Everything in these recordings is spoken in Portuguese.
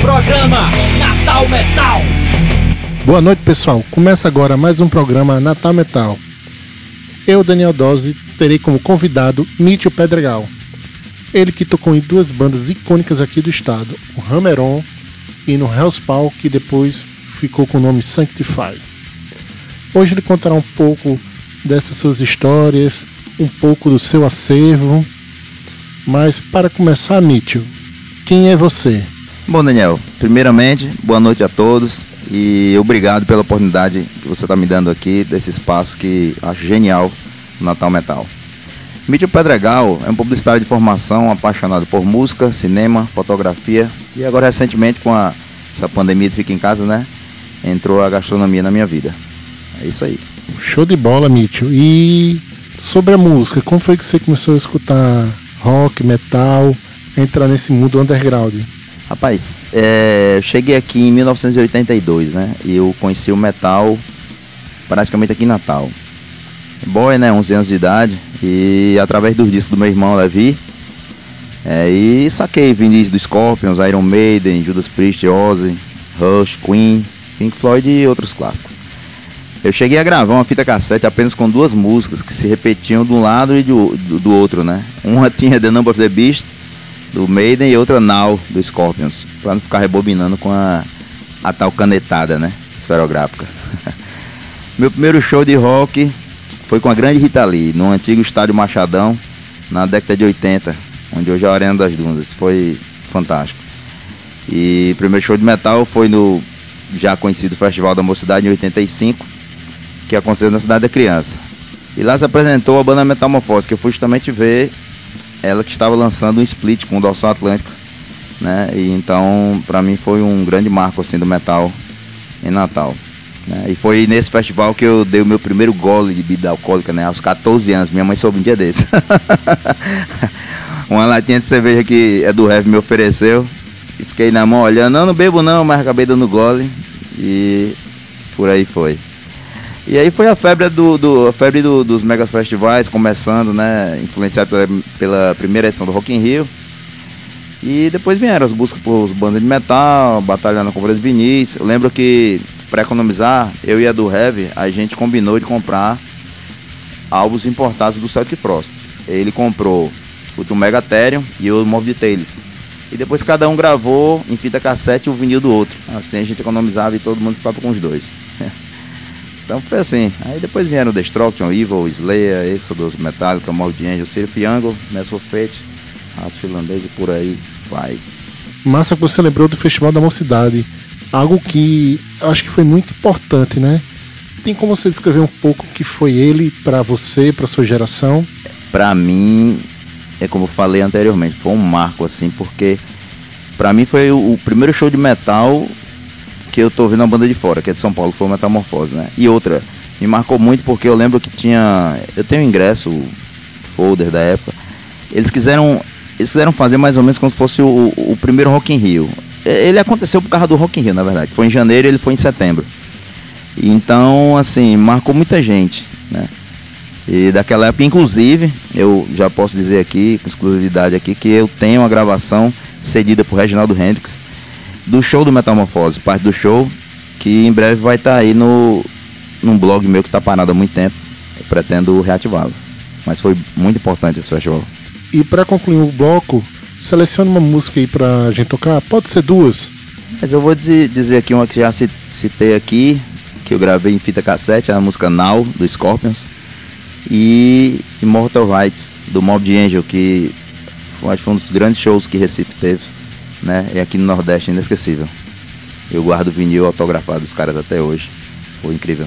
Programa Natal Metal. Boa noite, pessoal. Começa agora mais um programa Natal Metal. Eu, Daniel Dose, terei como convidado Mitchell Pedregal. Ele que tocou em duas bandas icônicas aqui do estado, o Hammeron e no Hellspawn, que depois ficou com o nome Sanctify. Hoje ele contará um pouco dessas suas histórias, um pouco do seu acervo. Mas para começar, Mitchell, quem é você? Bom, Daniel, primeiramente, boa noite a todos e obrigado pela oportunidade que você está me dando aqui, desse espaço que acho genial Natal Metal. Mídia Pedregal é um publicitário de formação apaixonado por música, cinema, fotografia e agora recentemente com a, essa pandemia de fica em casa, né? Entrou a gastronomia na minha vida. É isso aí. Show de bola, Mitchell. E sobre a música, como foi que você começou a escutar rock, metal, entrar nesse mundo underground? Rapaz, é, eu cheguei aqui em 1982, né? E eu conheci o metal praticamente aqui em Natal. Boy, né? 11 anos de idade. E através dos discos do meu irmão Levi. É, e saquei vinis do Scorpions, Iron Maiden, Judas Priest, Ozzy, Rush, Queen, Pink Floyd e outros clássicos. Eu cheguei a gravar uma fita cassete apenas com duas músicas que se repetiam de um lado e do, do, do outro, né? Uma tinha The Number of the Beast do Maiden e outra Now do Scorpions, para não ficar rebobinando com a, a tal canetada, né? Esferográfica. Meu primeiro show de rock foi com a grande Rita Lee, no antigo estádio Machadão, na década de 80, onde hoje é a Arena das Dunas. Foi fantástico. E o primeiro show de metal foi no já conhecido Festival da Mocidade em 85, que aconteceu na Cidade da Criança. E lá se apresentou a banda Metamorfose, que eu fui justamente ver ela que estava lançando um split com o Dorsal Atlântico, né? E então, para mim foi um grande marco assim do metal em Natal. Né? E foi nesse festival que eu dei o meu primeiro gole de bebida alcoólica, né? Aos 14 anos. Minha mãe soube um dia desse. Uma latinha de cerveja que é do Heavy me ofereceu. E fiquei na mão olhando. Não, não bebo não, mas acabei dando gole. E por aí foi. E aí foi a febre, do, do a febre do, dos mega festivais começando, né? Influenciado pela, pela, primeira edição do Rock in Rio. E depois vieram as buscas por bandas de metal, batalha na compra de vinis. Eu lembro que, para economizar, eu e a do Heavy, a gente combinou de comprar álbuns importados do Celtic Frost. Ele comprou o do Megatherium e o Mob Details. E depois cada um gravou em fita cassete o vinil do outro. Assim a gente economizava e todo mundo ficava com os dois. Então foi assim. Aí depois vieram Destruction, Evil, Slayer, Exodus, Metallica, Mold Angel, Sir Angle, Mass of Fate, Rato Finlandês e por aí vai. Massa que você lembrou do Festival da Mocidade. Algo que acho que foi muito importante, né? Tem como você descrever um pouco o que foi ele para você, para sua geração? Para mim, é como eu falei anteriormente, foi um marco assim, porque para mim foi o, o primeiro show de metal que eu tô vendo a banda de fora, que é de São Paulo, foi Metamorfose, né? E outra, me marcou muito porque eu lembro que tinha. Eu tenho um ingresso, folder da época. Eles quiseram. Eles quiseram fazer mais ou menos como se fosse o, o primeiro Rock in Rio. Ele aconteceu por causa do Rock in Rio, na verdade. Foi em janeiro ele foi em setembro. Então, assim, marcou muita gente, né? E daquela época, inclusive, eu já posso dizer aqui, com exclusividade aqui, que eu tenho uma gravação cedida por Reginaldo Hendrix do show do Metamorfose, parte do show, que em breve vai estar tá aí no num blog meu que está parado há muito tempo. Eu pretendo reativá-lo. Mas foi muito importante esse festival. E para concluir o bloco, selecione uma música aí pra gente tocar. Pode ser duas. Mas eu vou dizer aqui uma que já citei aqui, que eu gravei em fita cassete, é a música Now, do Scorpions. E Immortal Rights, do Mob Angel, que foi, foi um dos grandes shows que Recife teve né? E aqui no Nordeste inesquecível. Eu guardo vinil autografado dos caras até hoje. Foi incrível.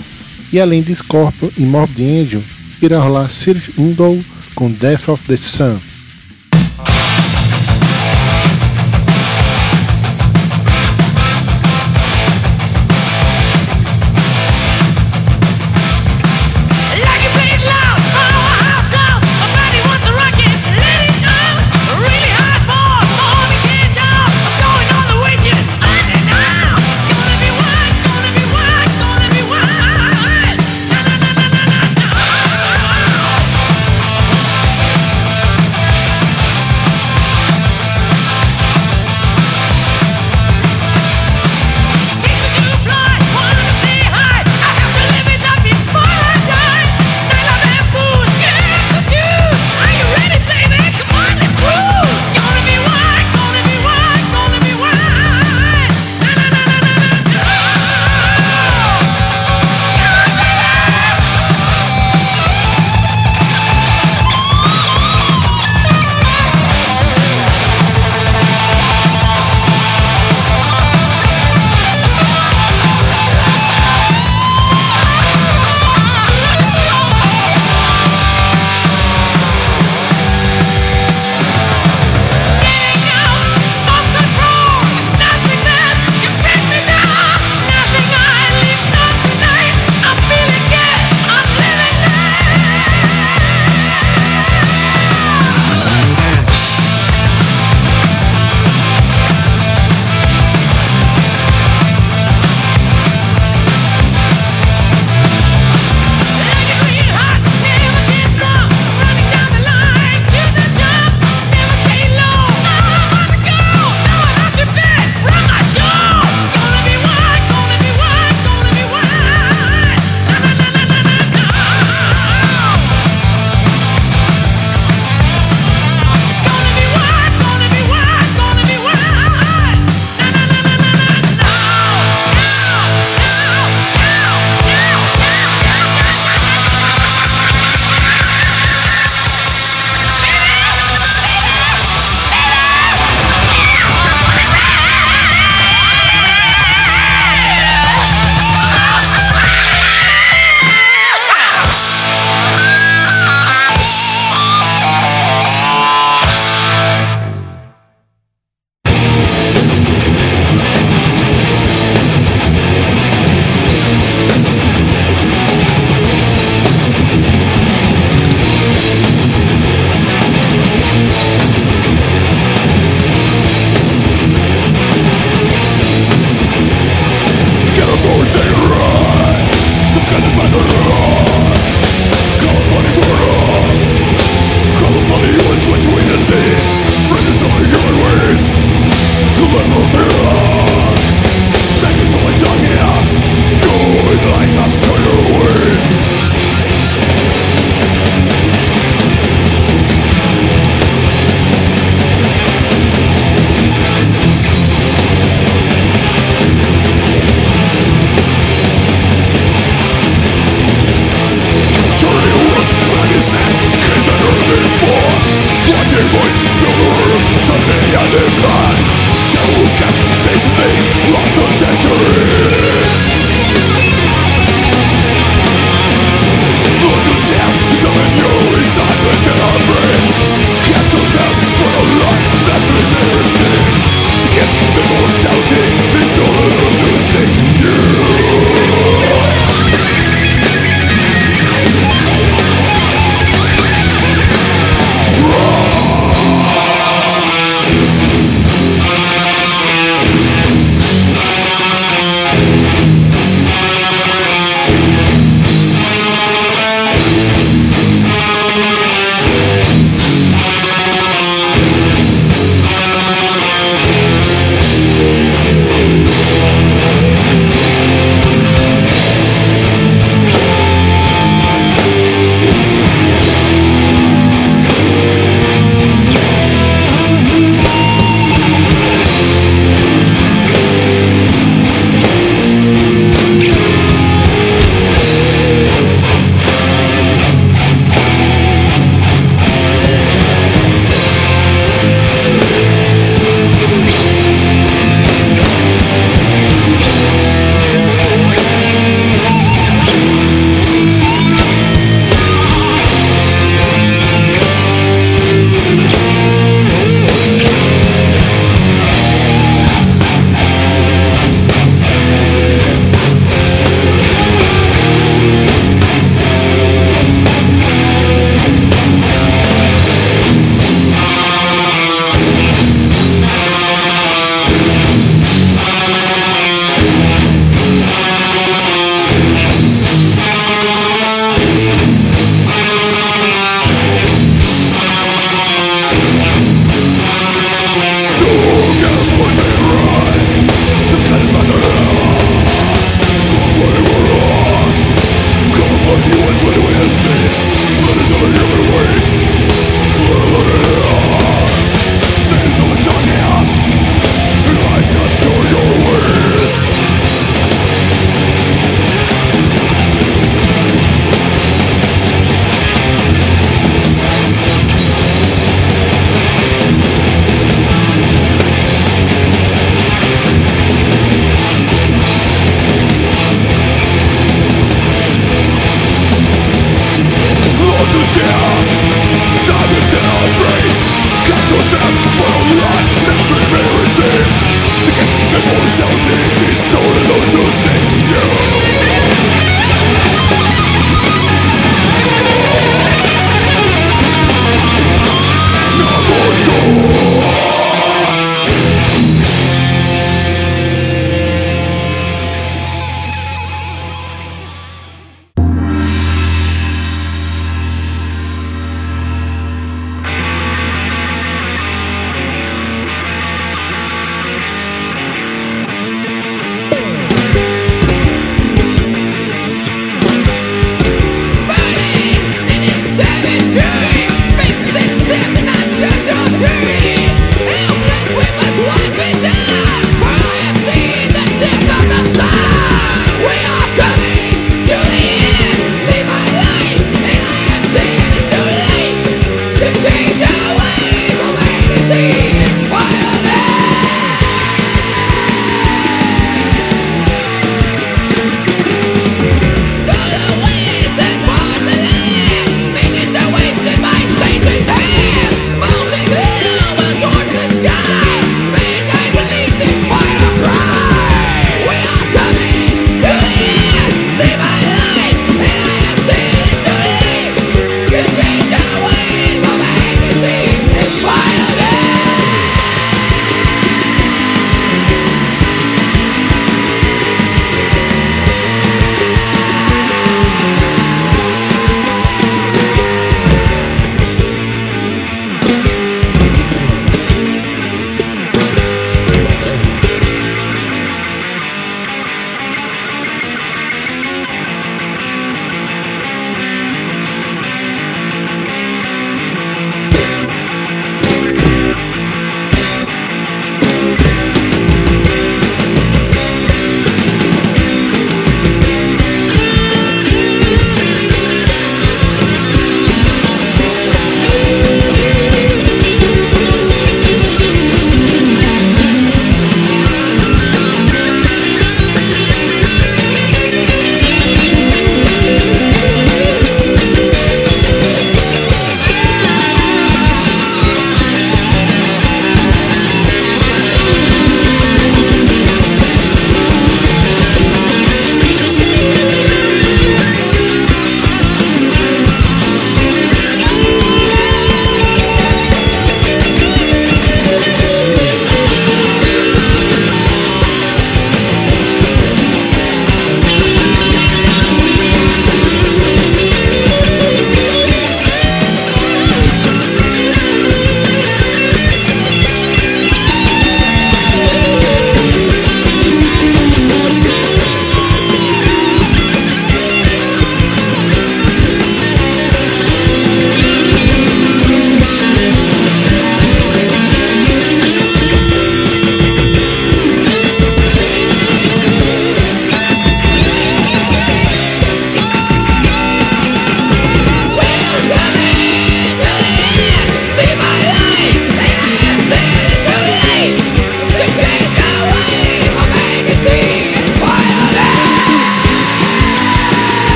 E além de Scorpio e Morbid Angel, irá rolar Sirius Window com Death of the Sun.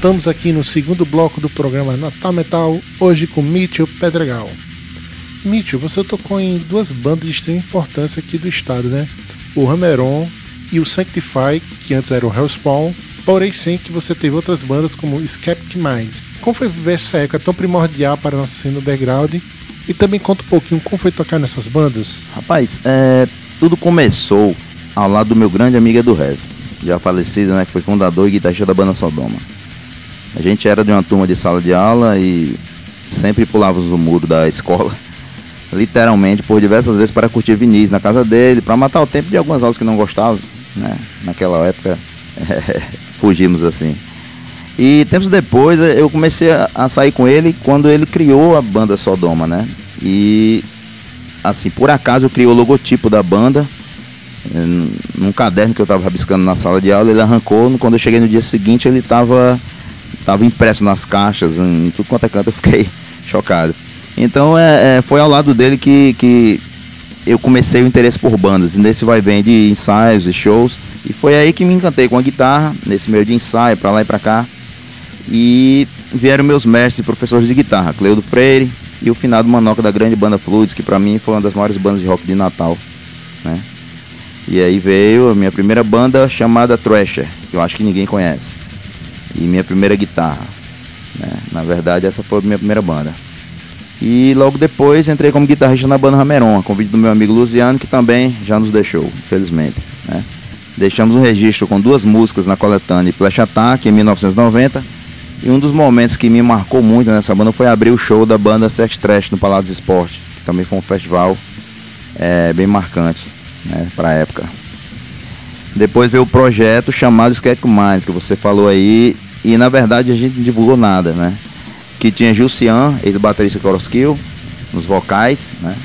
Voltamos aqui no segundo bloco do programa Natal Metal, hoje com Mitchell Pedregal. Mitchell, você tocou em duas bandas de extrema importância aqui do estado, né? O Hammeron e o Sanctify, que antes era o Hellspawn, porém sem que você teve outras bandas como Skeptic Minds. Como foi viver essa época tão primordial para a nossa cena underground? E também conta um pouquinho como foi tocar nessas bandas. Rapaz, é, tudo começou ao lado do meu grande amigo do Heavy, já falecido, né, que foi fundador e guitarrista da banda Sodoma. A gente era de uma turma de sala de aula e sempre pulávamos o muro da escola, literalmente por diversas vezes para curtir vinis na casa dele, para matar o tempo de algumas aulas que não gostávamos, né? Naquela época é, fugimos assim. E tempos depois eu comecei a sair com ele quando ele criou a banda Sodoma, né? E assim, por acaso eu criei o logotipo da banda num caderno que eu estava rabiscando na sala de aula, ele arrancou, quando eu cheguei no dia seguinte ele estava tava impresso nas caixas, em tudo quanto é canto, eu fiquei chocado. Então é, é, foi ao lado dele que, que eu comecei o interesse por bandas, nesse vai vem de ensaios e shows, e foi aí que me encantei com a guitarra, nesse meio de ensaio, para lá e para cá. E vieram meus mestres e professores de guitarra, Cleudo Freire e o finado Manoca da grande banda Fluids, que para mim foi uma das maiores bandas de rock de Natal. Né? E aí veio a minha primeira banda chamada Thrasher, que eu acho que ninguém conhece. E minha primeira guitarra. Né? Na verdade, essa foi a minha primeira banda. E logo depois entrei como guitarrista na banda Rameron, a convite do meu amigo Luciano, que também já nos deixou, infelizmente. Né? Deixamos um registro com duas músicas na coletânea Flash Attack em 1990 e um dos momentos que me marcou muito nessa banda foi abrir o show da banda Sex Trash no Palácio Esporte, que também foi um festival é, bem marcante né, para a época. Depois veio o projeto chamado Sketch Minds, que você falou aí, e na verdade a gente não divulgou nada, né? Que tinha Gilcian, ex-baterista Coroskill, nos vocais, né?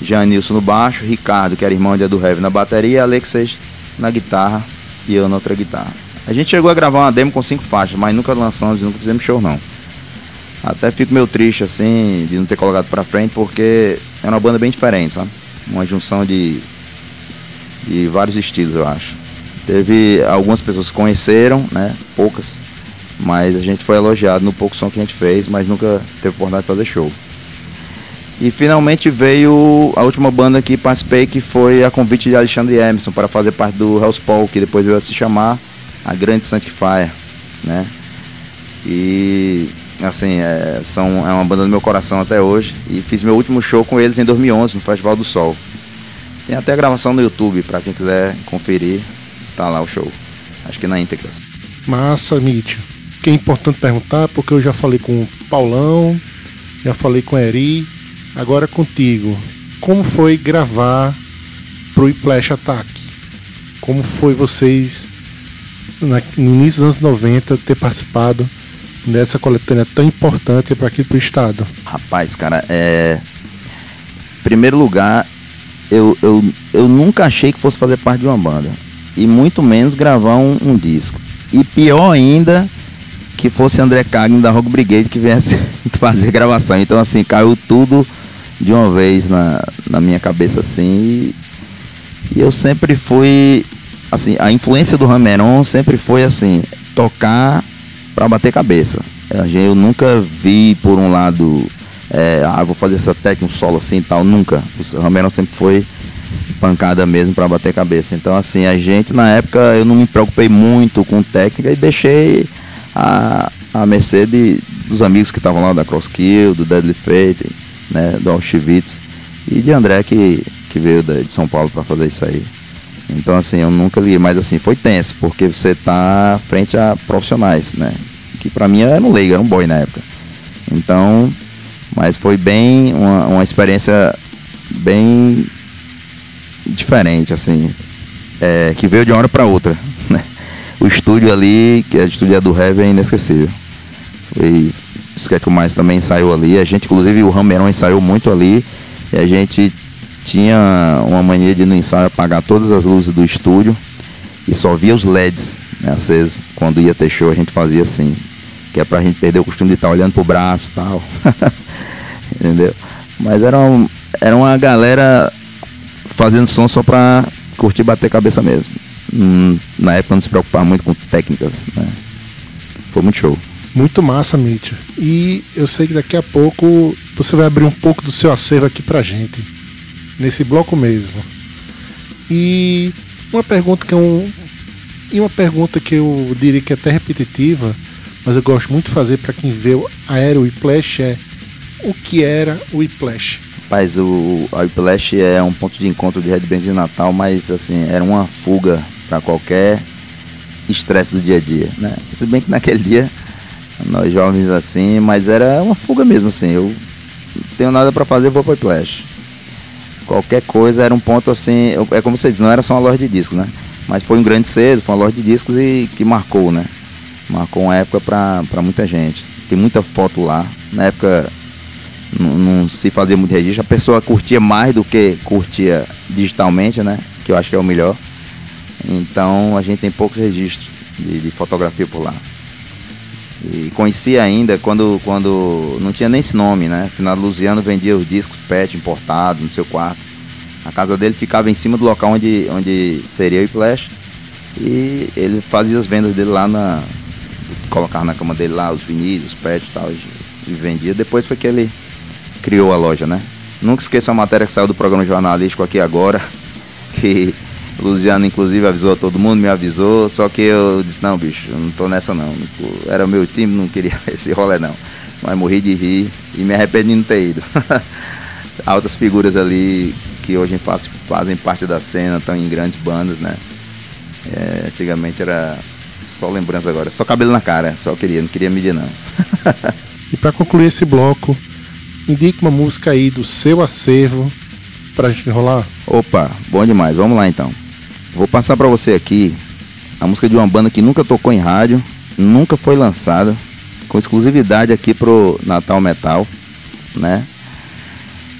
Janilson no baixo, Ricardo, que era irmão de Edu Heavy na bateria, Alexis na guitarra e eu na outra guitarra. A gente chegou a gravar uma demo com cinco faixas, mas nunca lançamos, nunca fizemos show não. Até fico meio triste assim de não ter colocado pra frente, porque é uma banda bem diferente, sabe? Uma junção de, de vários estilos, eu acho. Teve algumas pessoas que conheceram, né? Poucas. Mas a gente foi elogiado no pouco som que a gente fez, mas nunca teve oportunidade de fazer show. E finalmente veio a última banda que participei, que foi a convite de Alexandre Emerson para fazer parte do House Paul, que depois veio a se chamar a grande Sanctifier, né? E assim, é, são, é uma banda do meu coração até hoje. E fiz meu último show com eles em 2011 no Festival do Sol. Tem até a gravação no YouTube para quem quiser conferir. Tá lá o show. Acho que na íntegra. Massa, Mitch. Que é importante perguntar, porque eu já falei com o Paulão, já falei com o Eri, agora contigo. Como foi gravar pro Splash Attack? Como foi vocês no início dos anos 90, ter participado dessa coletânea tão importante para aqui para o estado? Rapaz, cara, é. Primeiro lugar, eu, eu, eu nunca achei que fosse fazer parte de uma banda. E muito menos gravar um, um disco. E pior ainda, que fosse André Cagno da Rock Brigade que viesse fazer gravação. Então, assim, caiu tudo de uma vez na, na minha cabeça, assim. E, e eu sempre fui assim, a influência do Rameron sempre foi assim, tocar para bater cabeça. Eu nunca vi por um lado, é, ah, vou fazer essa técnica, um solo assim e tal, nunca. O Rameron sempre foi pancada mesmo para bater cabeça. Então assim, a gente na época eu não me preocupei muito com técnica e deixei a, a mercê de, dos amigos que estavam lá da Crosskill, do Deadly Fate, né, do Auschwitz e de André que, que veio de São Paulo para fazer isso aí. Então, assim, eu nunca li, mas assim, foi tenso, porque você tá frente a profissionais, né? Que pra mim era um leigo, era um boy na época. Então, mas foi bem, uma, uma experiência bem diferente, assim, é, que veio de uma hora para outra. Né? O estúdio ali, que é o estúdio do Heavy, é inesquecível. Foi, isso que é que mais também ensaiou ali. A gente, inclusive, o Rameron ensaiou muito ali. E a gente tinha uma mania de no ensaio apagar todas as luzes do estúdio e só via os LEDs né, acesos. Quando ia ter show a gente fazia assim, que é pra gente perder o costume de estar tá olhando pro braço e tal. Entendeu? Mas era, um, era uma galera fazendo som só pra curtir bater cabeça mesmo. hum, na época não se preocupava muito com técnicas, né? Foi muito show. Muito massa, Mitch. E eu sei que daqui a pouco você vai abrir um pouco do seu acervo aqui pra gente. Nesse bloco mesmo. E uma pergunta que é um. E uma pergunta que eu diria que é até repetitiva, mas eu gosto muito de fazer para quem vê o Aero Whiplash é o que era o Whiplash? Rapaz, o, o Whiplash é um ponto de encontro de Red Band de Natal, mas assim, era uma fuga para qualquer estresse do dia a dia, né? Se bem que naquele dia nós jovens assim, mas era uma fuga mesmo assim. Eu não tenho nada para fazer, vou para Whiplash. Qualquer coisa era um ponto assim, é como você diz, não era só uma loja de discos, né? Mas foi um grande cedo, foi uma loja de discos e que marcou, né? Marcou uma época para muita gente. Tem muita foto lá. Na época não, não, se fazia muito registro. A pessoa curtia mais do que curtia digitalmente, né? Que eu acho que é o melhor. Então a gente tem poucos registros de, de fotografia por lá. E conheci ainda quando, quando não tinha nem esse nome, né? Final Luziano vendia os discos PET importados no seu quarto. A casa dele ficava em cima do local onde, onde seria o Flash. E ele fazia as vendas dele lá na. Colocava na cama dele lá os vinis, os PET e tal. E vendia. Depois foi que ele criou a loja, né? Nunca esqueça a matéria que saiu do programa jornalístico aqui agora, que Luciano inclusive avisou todo mundo, me avisou, só que eu disse, não, bicho, não tô nessa não. Era o meu time, não queria esse rolê não. Mas morri de rir e me arrependi de não ter ido. Altas figuras ali que hoje faz, fazem parte da cena, estão em grandes bandas, né? É, antigamente era só lembrança agora, só cabelo na cara, só queria, não queria medir não. e para concluir esse bloco, indique uma música aí do seu acervo pra gente enrolar. Opa, bom demais. Vamos lá então. Vou passar para você aqui a música de uma banda que nunca tocou em rádio, nunca foi lançada, com exclusividade aqui pro Natal Metal, né?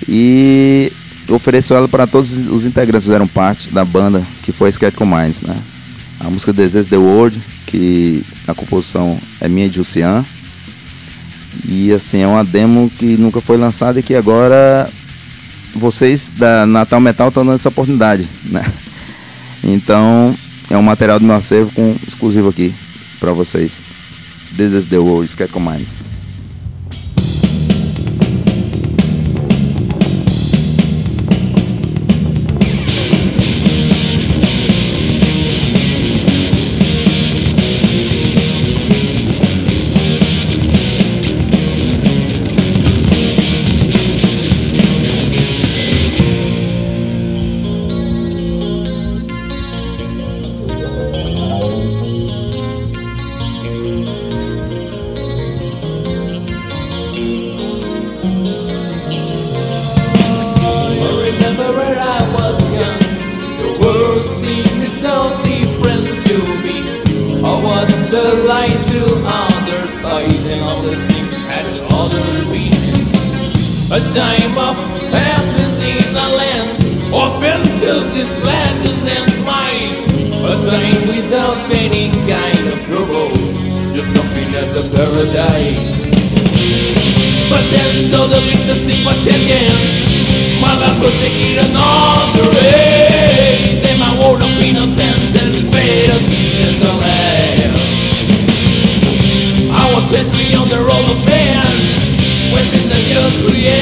E ofereceu ela para todos os integrantes que fizeram parte da banda, que foi Sketch Minds, né? A música Desejo the World, que a composição é minha de Lucian. E assim, é uma demo que nunca foi lançada e que agora vocês da Natal Metal estão dando essa oportunidade, né? Então, é um material do meu acervo com exclusivo aqui para vocês. This is the world, A time of happiness in the land, open to his pleasures and smiles. A time without any kind of troubles, just something as a paradise. But then no the weakness but taken. My life was taking another race, and my world of innocence and faith in the land. I was set on the road of man, when in the just created.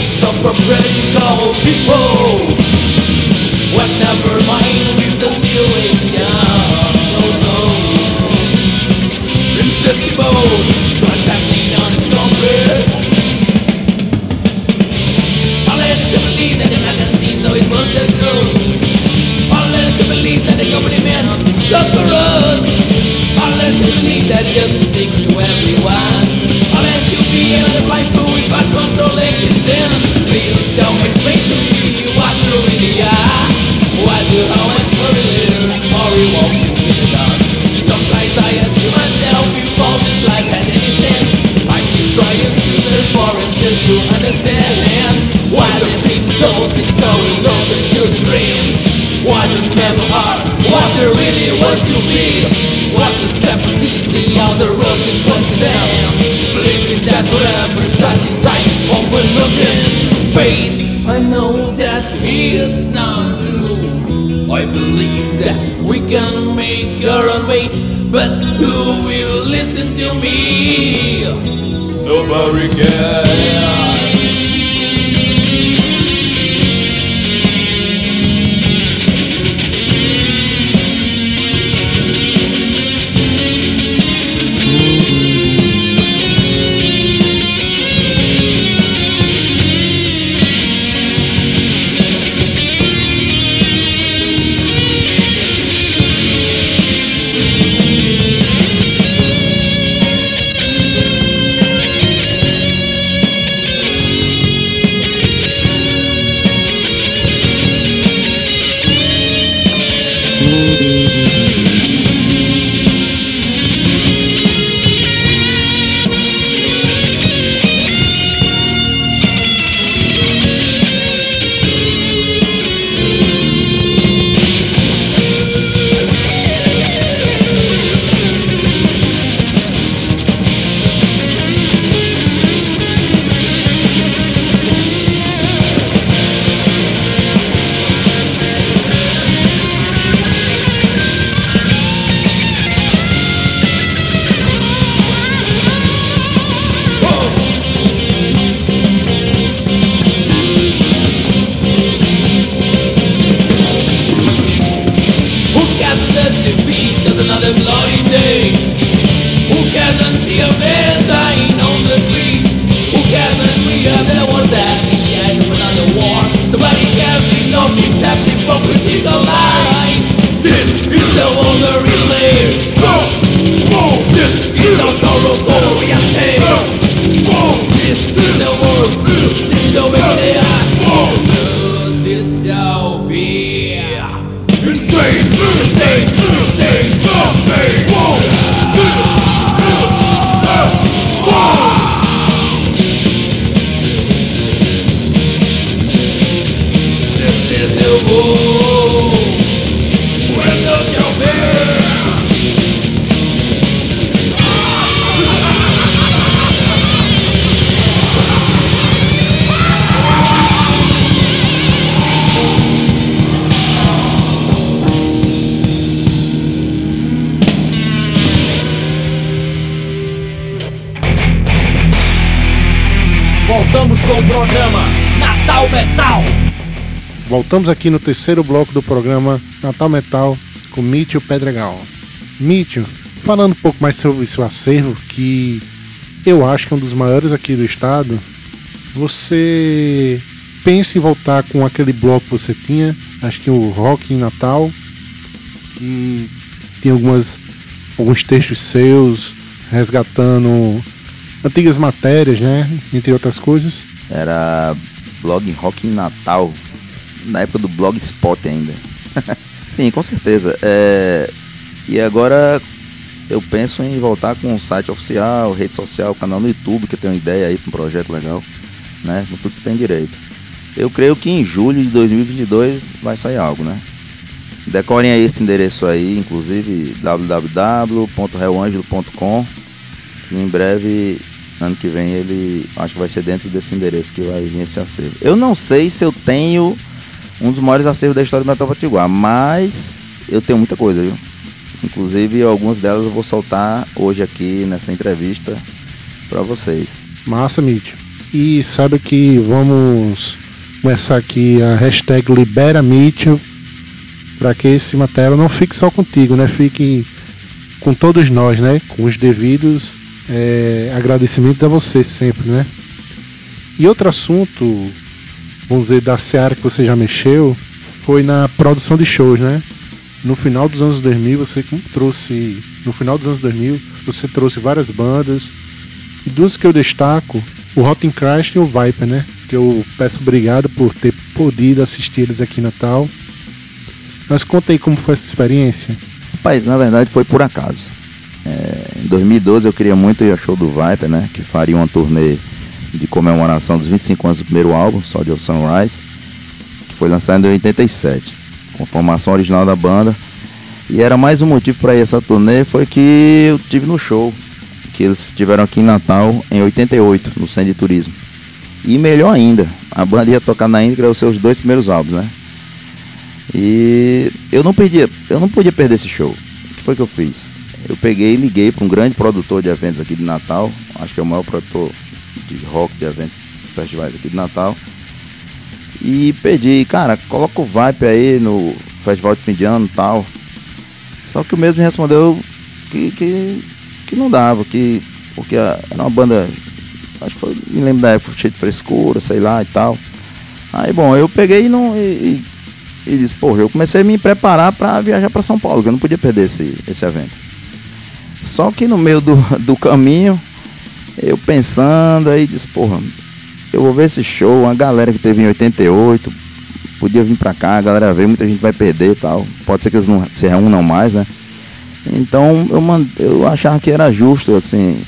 from ready-go people. That we can make our own ways But who will listen to me? Nobody can Voltamos aqui no terceiro bloco do programa Natal Metal com Mitchell Pedregal. Mitchell, falando um pouco mais sobre seu acervo, que eu acho que é um dos maiores aqui do estado, você pensa em voltar com aquele bloco que você tinha, acho que o Rock em Natal, que tem algumas, alguns textos seus resgatando antigas matérias, né? Entre outras coisas. Era blog Rock em Natal, na época do Blogspot ainda. Sim, com certeza. É, E agora eu penso em voltar com um site oficial, rede social, canal no YouTube, que eu tenho uma ideia aí para um projeto legal, né? Com tudo que tem direito. Eu creio que em julho de 2022 vai sair algo, né? Decorem aí esse endereço aí, inclusive www.realangelo.com. que Em breve, ano que vem, ele acho que vai ser dentro desse endereço que vai vir esse acervo. Eu não sei se eu tenho um dos maiores acervos da história do Metal Potiguar, mas eu tenho muita coisa, viu? Inclusive algumas delas eu vou soltar hoje aqui nessa entrevista para vocês. Massa, Mitch. E sabe que vamos começar aqui a hashtag Libera Mitchell para que esse material não fique só contigo, né? Fique com todos nós, né? Com os devidos é, agradecimentos a você sempre, né? E outro assunto, vamos dizer, da seara que você já mexeu, foi na produção de shows, né? No final dos anos 2000, você trouxe. No final dos anos 2000, você trouxe várias bandas. E duas que eu destaco, o Rotten Crash e o Viper, né? Que eu peço obrigado por ter podido assistir eles aqui Natal. Mas conta aí como foi essa experiência. Rapaz, na verdade foi por acaso. É, em 2012 eu queria muito ir ao show do Viper, né? Que faria uma turnê de comemoração dos 25 anos do primeiro álbum, Soldier of Sunrise, que foi lançado em 87, com a formação original da banda. E era mais um motivo para ir essa turnê, foi que eu tive no show, que eles tiveram aqui em Natal em 88, no Centro de Turismo. E melhor ainda, a banda ia tocar na Índica os seus dois primeiros álbuns, né? E eu não perdia, eu não podia perder esse show. O que foi que eu fiz? Eu peguei e liguei para um grande produtor de eventos aqui de Natal, acho que é o maior produtor de rock de eventos, festivais aqui de Natal. E pedi, cara, coloca o Vibe aí no festival de fim de ano e tal. Só que o mesmo me respondeu que, que, que não dava, que porque era uma banda, acho que foi, me lembro da época, cheia de frescura, sei lá e tal. Aí bom, eu peguei e não. E, e disse, pô, eu comecei a me preparar para viajar para São Paulo, que eu não podia perder esse, esse evento. Só que no meio do, do caminho, eu pensando, aí disse, porra, eu vou ver esse show, uma galera que teve em 88, podia vir pra cá, a galera veio, muita gente vai perder e tal. Pode ser que eles não se reúnam mais, né? Então eu, mand... eu achava que era justo, assim,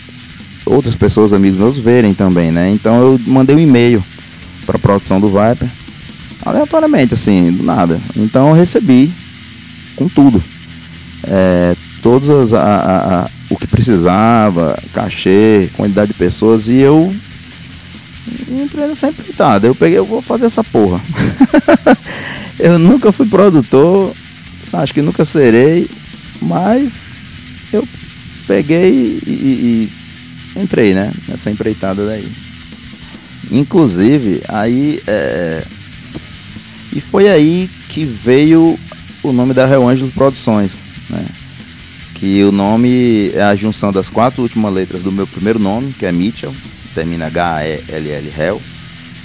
outras pessoas, amigos meus, verem também, né? Então eu mandei um e-mail pra produção do Viper, aleatoriamente, assim, do nada. Então eu recebi com tudo. É, todas as, a, a, a, o que precisava, cachê, quantidade de pessoas, e eu entrei nessa empreitada. Eu peguei, eu vou fazer essa porra. eu nunca fui produtor, acho que nunca serei, mas eu peguei e, e, entrei, né? Nessa empreitada daí. Inclusive, aí. É... E foi aí que veio o nome da Real Angeles Produções, né? Que o nome é a junção das quatro últimas letras do meu primeiro nome, que é Mitchell, termina H-E-L-L, Hell,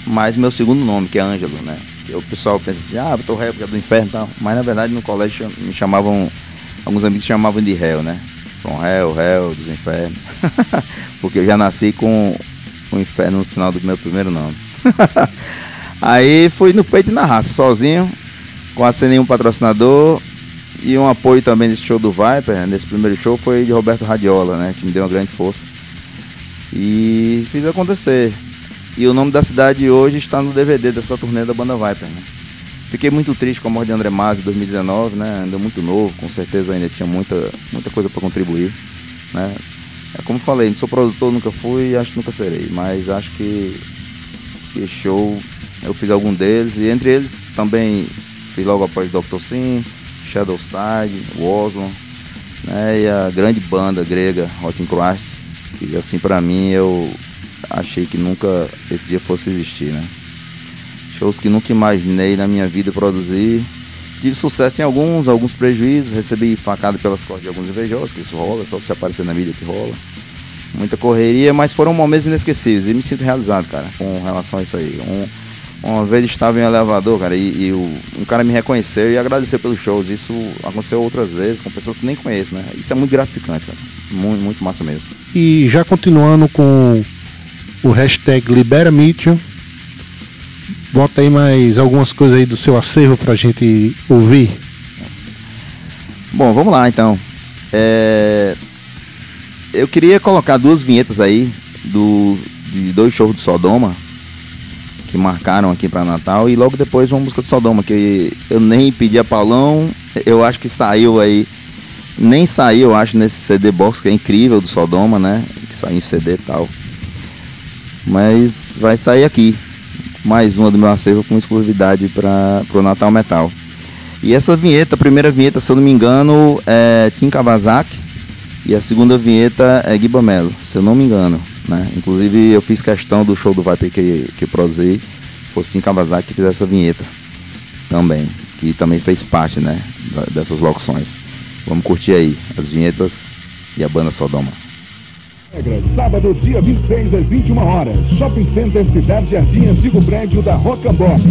mais meu segundo nome, que é Ângelo, né? Que o pessoal pensa assim, ah, eu tô réu porque é do inferno e tal. Mas na verdade no colégio me chamavam, alguns amigos chamavam de réu, né? Com réu, réu, dos infernos. porque eu já nasci com o inferno no final do meu primeiro nome. Aí fui no peito e na raça, sozinho, com sem nenhum patrocinador. E um apoio também nesse show do Viper, nesse primeiro show, foi de Roberto Radiola, né? Que me deu uma grande força. E fiz acontecer. E o nome da cidade hoje está no DVD dessa turnê da banda Viper, né? Fiquei muito triste com a morte de André Masi em 2019, né? Ainda muito novo, com certeza ainda tinha muita, muita coisa para contribuir, né? É como falei, não sou produtor, nunca fui e acho que nunca serei, mas acho que, que show eu fiz algum deles e entre eles também fiz logo após Dr. Sim, Shadow Side, Oslo, né? E a grande banda grega Hot Crust, e assim, para mim, eu achei que nunca esse dia fosse existir, né? Shows que nunca imaginei na minha vida produzir. Tive sucesso em alguns, alguns prejuízos, recebi facada pelas costas de alguns invejosos, que isso rola, só você aparecer na mídia que rola. Muita correria, mas foram momentos inesquecíveis e me sinto realizado, cara, com relação a isso aí. Um, uma vez estava em um elevador, cara, e, e o, um cara me reconheceu e agradeceu pelos shows. Isso aconteceu outras vezes com pessoas que nem conheço, né? Isso é muito gratificante, cara. Muito, muito massa mesmo. E já continuando com o hashtag Libera Mitchell, bota aí mais algumas coisas aí do seu acervo pra gente ouvir. Bom, vamos lá então. É... Eu queria colocar duas vinhetas aí do, de dois shows do Sodoma que marcaram aqui para Natal e logo depois uma música do Sodoma que eu nem pedi a Paulão, eu acho que saiu aí, nem saiu, eu acho, nesse CD box que é incrível do Sodoma, né? Que saiu em CD e tal. Mas vai sair aqui mais uma do meu acervo com exclusividade para o Natal Metal. E essa vinheta, a primeira vinheta, se eu não me engano, é Tim Kawasaki e a segunda vinheta é Guiba Melo, se eu não me engano. Né? Inclusive eu fiz questão do show do Viper que, que produzi, fosse em Kawasaki que fizesse essa vinheta também, que também fez parte né, dessas locuções. Vamos curtir aí as vinhetas e a banda Sodoma. Sábado, dia 26 às 21 horas. Shopping Center Cidade Jardim, antigo prédio da Rocambole.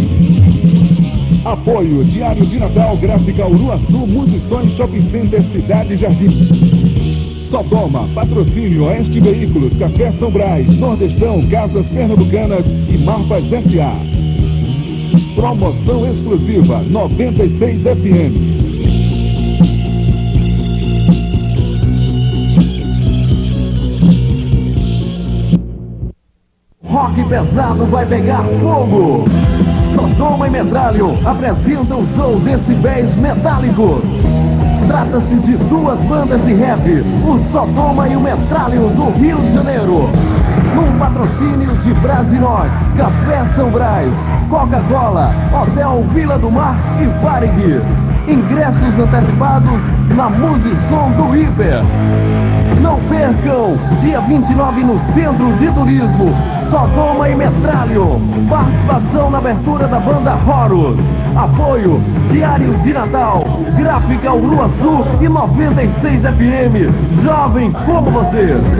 Apoio Diário de Natal, Gráfica Uruaçu, Musições Shopping Center Cidade Jardim. Sodoma, Patrocínio Oeste Veículos, Café São Brás, Nordestão, Casas Pernambucanas e Marpas SA. Promoção exclusiva 96 FM. Rock pesado vai pegar fogo. Sodoma e Metralho apresentam o show Decibéis Metálicos. Trata-se de duas bandas de rap, o Sodoma e o Metralho do Rio de Janeiro. Num patrocínio de Brasinox, Café São Brás, Coca-Cola, Hotel Vila do Mar e Varig. Ingressos antecipados na Musisom do Hiper. Não percam, dia 29 no Centro de Turismo, Sodoma e Metralho. Participação na abertura da banda Horus. Apoio, Diário de Natal, Gráfica Uruaçu e 96 FM. Jovem como você.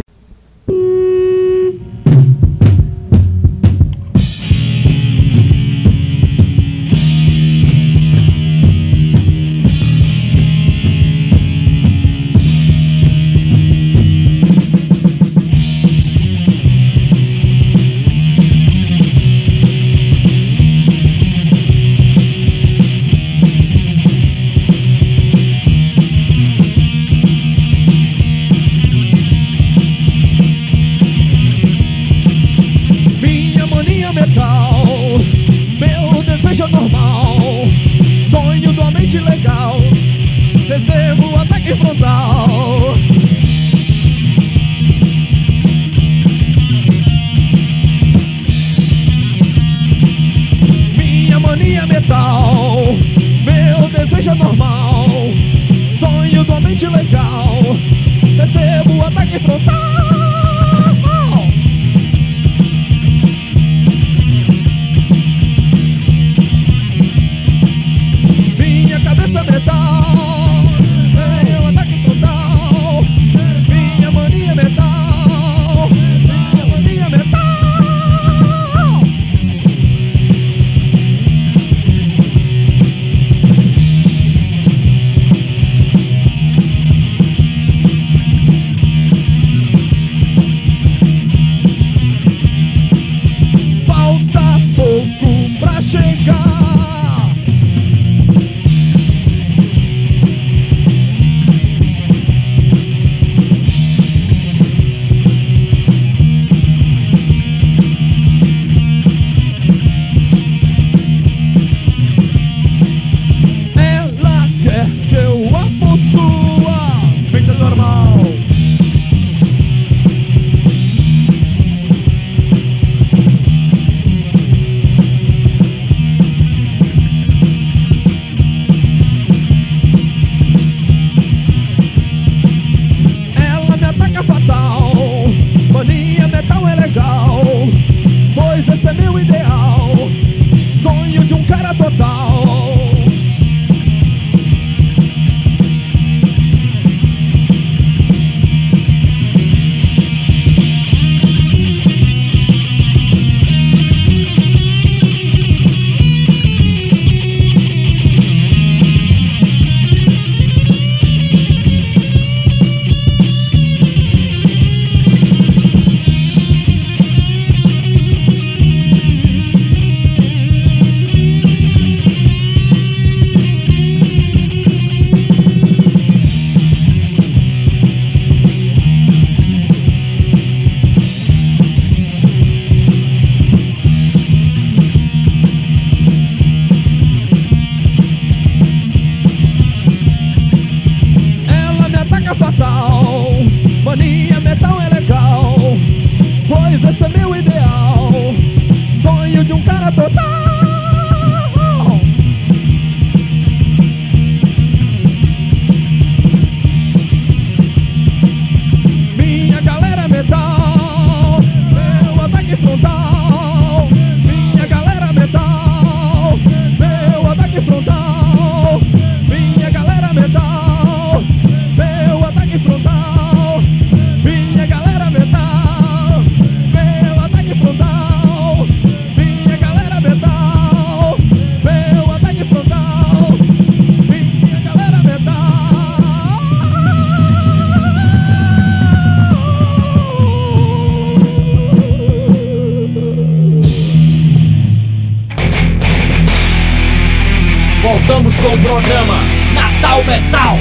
Programa Natal Metal.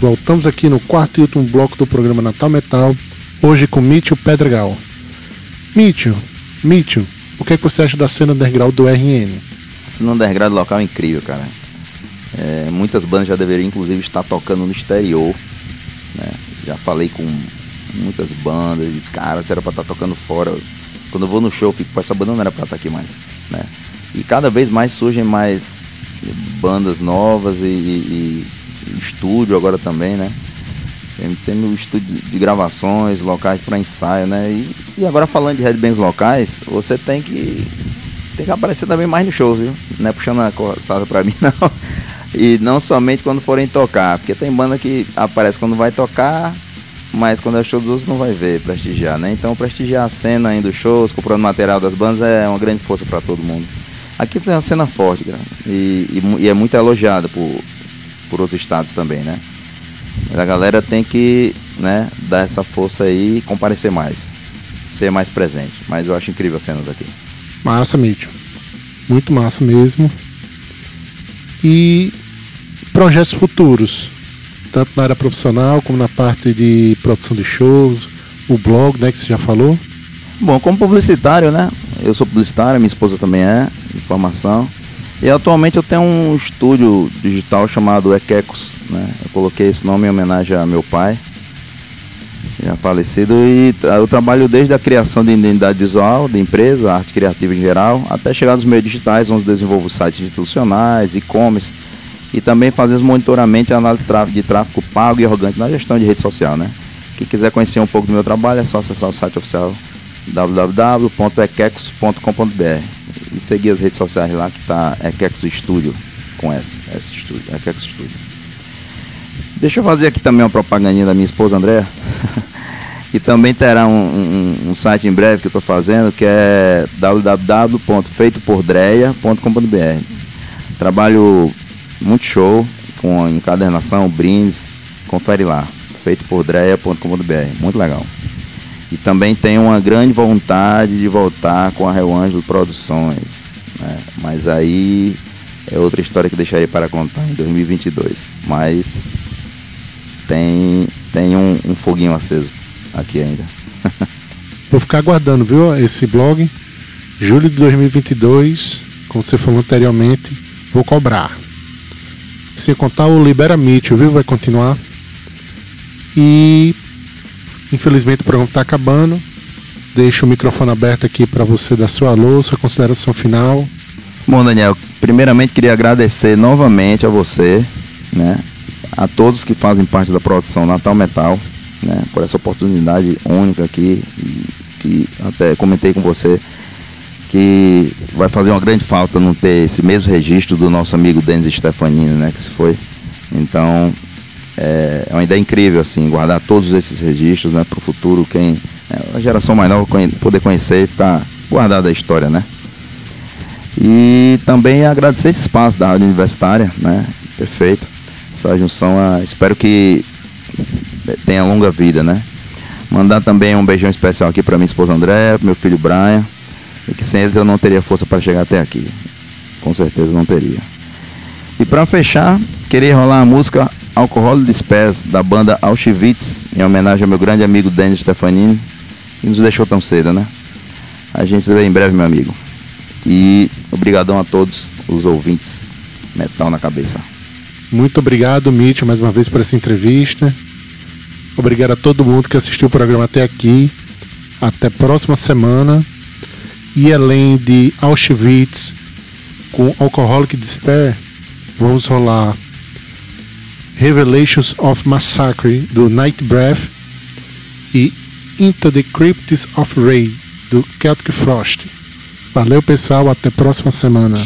Voltamos aqui no quarto e último bloco do programa Natal Metal, hoje com Mitchell Pedregal. Mitchell, Mitchell, o que, é que você acha da cena underground do RN? Esse no underground local é incrível, cara. É, muitas bandas já deveriam, inclusive, estar tocando no exterior. Né? Já falei com muitas bandas, disse, cara, você era pra estar tocando fora. Quando eu vou no show, eu fico, com essa banda não era pra estar aqui mais. Né? E cada vez mais surgem mais bandas novas e, e, e estúdio agora também, né? Tem, tem o estúdio de gravações, locais para ensaio, né? E, e, agora falando de headbangs locais, você tem que tem que aparecer também mais no show, viu? Não é puxando a coçada pra mim, não. E não somente quando forem tocar, porque tem banda que aparece quando vai tocar, mas quando é show dos outros não vai ver, prestigiar, né? Então prestigiar a cena aí dos shows, comprando material das bandas é uma grande força para todo mundo. Aqui tem uma cena forte, cara, e, e, e é muito elogiada por, por outros estados também, né? Mas a galera tem que né, dar essa força aí e comparecer mais. Ser mais presente. Mas eu acho incrível a cena daqui. Massa, Mítico. Muito massa mesmo. E projetos futuros, tanto na área profissional como na parte de produção de shows, o blog, né, que você já falou. Bom, como publicitário, né? Eu sou publicitário, minha esposa também é, formação. E atualmente eu tenho um estúdio digital chamado Equecos, né? Eu coloquei esse nome em homenagem a meu pai, já falecido, e eu trabalho desde a criação de identidade visual da empresa, arte criativa em geral, até chegar nos meios digitais, onde desenvolvo sites institucionais, e-commerce, e também fazemos monitoramento e análise de tráfego pago e orgânico na gestão de rede social, né? Quem quiser conhecer um pouco do meu trabalho é só acessar o site oficial www.equecos.com.br e seguir as redes sociais lá que tá Equecos Studio com S, S Studio, Equecos Studio. Deixa eu fazer aqui também uma propagandinha da minha esposa André. e também terá um, um, um, site em breve que eu estou fazendo que é www.feitopordreia.com.br. Trabalho muito show com encadernação, brindes, confere lá, feitopordreia.com.br, muito legal. E também tenho uma grande vontade de voltar com a Rio Ângelo Produções. Né? Mas aí é outra história que deixarei para contar em 2022. Mas tem, tem um, um foguinho aceso aqui ainda. Vou ficar aguardando, viu, esse blog. Julho de 2022, como você falou anteriormente, vou cobrar. Se contar o Libera Meet, viu? Vai continuar. E Infelizmente o programa está acabando. Deixo o microfone aberto aqui para você dar sua alô, sua consideração final. Bom, Daniel, primeiramente queria agradecer novamente a você, né, a todos que fazem parte da produção Natal Metal, né, por essa oportunidade única aqui, que até comentei com você que vai fazer uma grande falta não ter esse mesmo registro do nosso amigo Denis Stefanini, né, que se foi. Então, é, é uma ideia incrível, assim, guardar todos esses registros né, para o futuro, quem é, a geração mais nova poder conhecer e ficar guardada a história, né? E também agradecer esse espaço da Rádio Universitária, né? Perfeito. Essa junção, espero que tenha longa vida, né? Mandar também um beijão especial aqui para minha esposa André, meu filho Brian, e que sem eles eu não teria força para chegar até aqui. Com certeza não teria. E para fechar, queria rolar a música Alcohol Despairs, da banda Auschwitz, em homenagem ao meu grande amigo Denis Stefanini, que nos deixou tão cedo, né? A gente se vê em breve, meu amigo. E obrigadão a todos os ouvintes. Metal na cabeça. Muito obrigado, Mitch, mais uma vez por essa entrevista. Obrigado a todo mundo que assistiu o programa até aqui. Até próxima semana. E além de Auschwitz com Alcoholic Despair, vamos rolar Revelations of Massacre do Night Breath e Into the Crypts of Ray do Celtic Frost. Valeu pessoal, até próxima semana.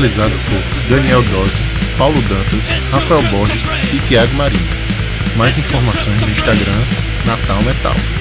Realizado por Daniel Dose, Paulo Dantas, Rafael Borges e Tiago Marinho. Mais informações no Instagram Natal Metal.